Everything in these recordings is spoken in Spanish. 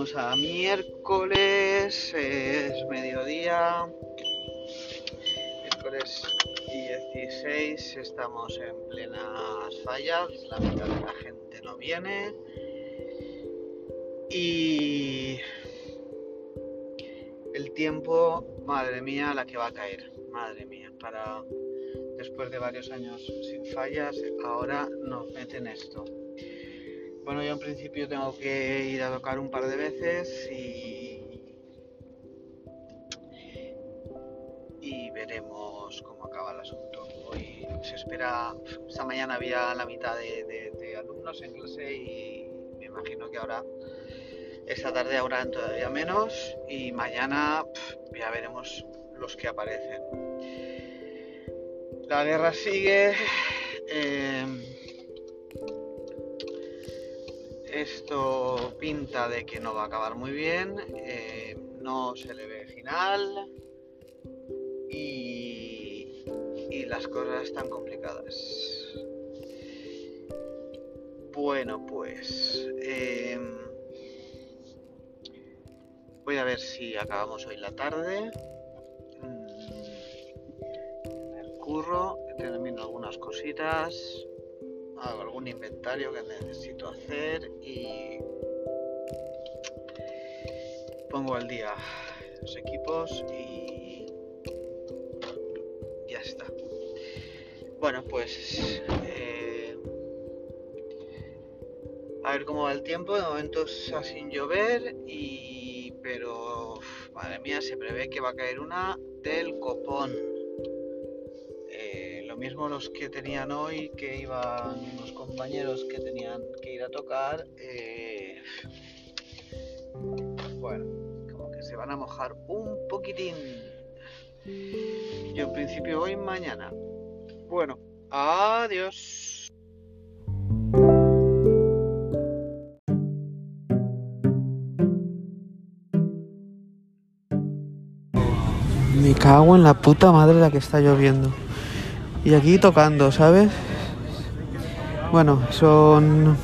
Estamos a miércoles, es mediodía, miércoles 16, estamos en plenas fallas, la mitad de la gente no viene. Y el tiempo, madre mía, la que va a caer, madre mía, para después de varios años sin fallas, ahora nos meten esto. Bueno, yo en principio tengo que ir a tocar un par de veces y, y veremos cómo acaba el asunto. Hoy se espera, esta mañana había la mitad de, alumnos en clase y me imagino que ahora, esta tarde habrán todavía menos y mañana ya veremos los que aparecen. La guerra sigue. Eh, esto pinta de que no va a acabar muy bien, eh, no se le ve final y, las cosas están complicadas. Bueno, pues em, voy a ver si acabamos hoy la tarde. Mm, el curro, termino algunas cositas hago algún inventario que necesito hacer y pongo al día los equipos y ya está. Bueno, pues eh, a ver cómo va el tiempo. De momento está sin llover y pero madre mía se prevé que va a caer una del copón mismo los que tenían hoy, que iban unos compañeros que tenían que ir a tocar, eh, bueno, como que se van a mojar un poquitín. Yo en principio hoy mañana. Bueno, adiós. Me cago en la puta madre la que está lloviendo. Y aquí tocando, ¿sabes? Bueno, son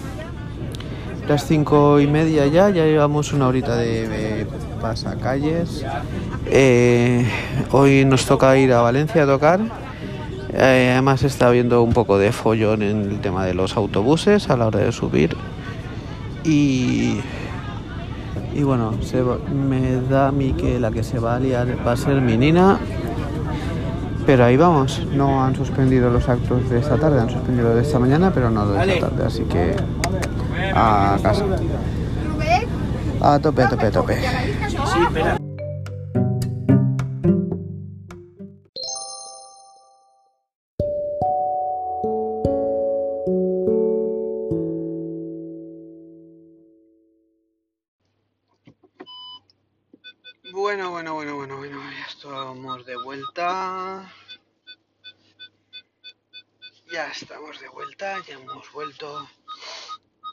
las cinco y media ya, ya llevamos una horita de, pasacalles. Eh, hoy nos toca ir a Valencia a tocar. Eh, además está habiendo un poco de follón en el tema de los autobuses a la hora de subir. Y, y bueno, me da a mí que la que se va a liar va a ser mi nina pero ahí vamos, no han suspendido los actos de esta tarde, han suspendido de esta mañana, pero no de esta tarde, así que a casa. A tope, a tope, a tope. Bueno, bueno, bueno, bueno, bueno, ya estamos de vuelta. Ya estamos de vuelta, ya hemos vuelto.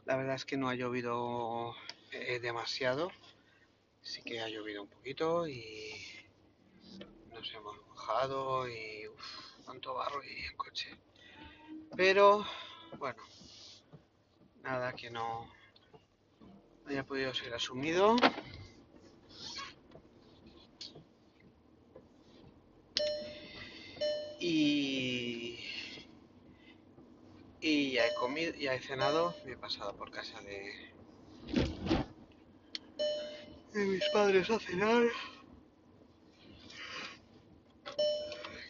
La verdad es que no ha llovido eh, demasiado. Sí que ha llovido un poquito y nos hemos mojado y uff, tanto barro y en coche. Pero bueno, nada que no haya podido ser asumido. Comido, ya he cenado, me he pasado por casa de, mis padres a cenar.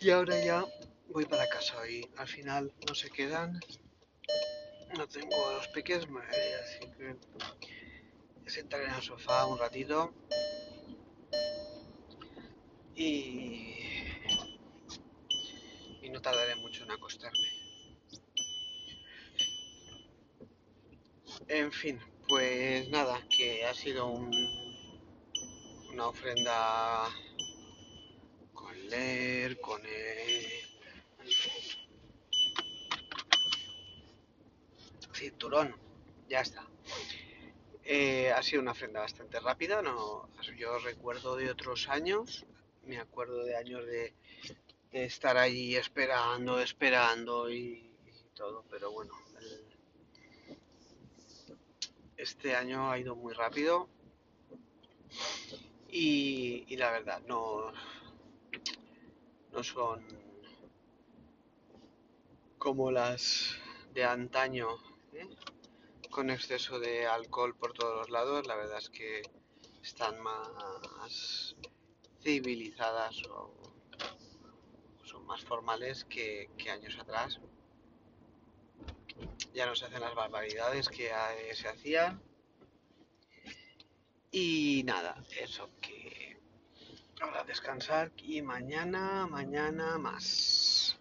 Y ahora ya voy para casa y al final no se quedan. No tengo a los peques, así que me sentaré en el sofá un ratito. Y no tardaré mucho en acostarme. En fin, pues nada, que ha sido un, una ofrenda con leer, con el cinturón, ya está. Eh, ha sido una ofrenda bastante rápida, no, yo recuerdo de otros años, me acuerdo de años de de estar allí esperando, esperando y, todo, pero bueno, este año ha ido muy rápido Y, la verdad, no, no son como las de antaño, ¿eh? con exceso de alcohol por todos los lados. La verdad es que están más civilizadas o son más formales que, que años atrás. Ya no se hacen las barbaridades que se hacían. Y nada, eso que ahora descansar y mañana, mañana más.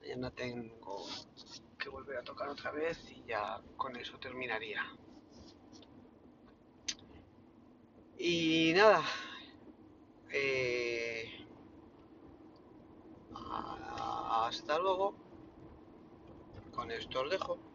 Mañana tengo que volver a tocar otra vez y ya con eso terminaría. Y nada, eh, hasta luego. Esto os dejo.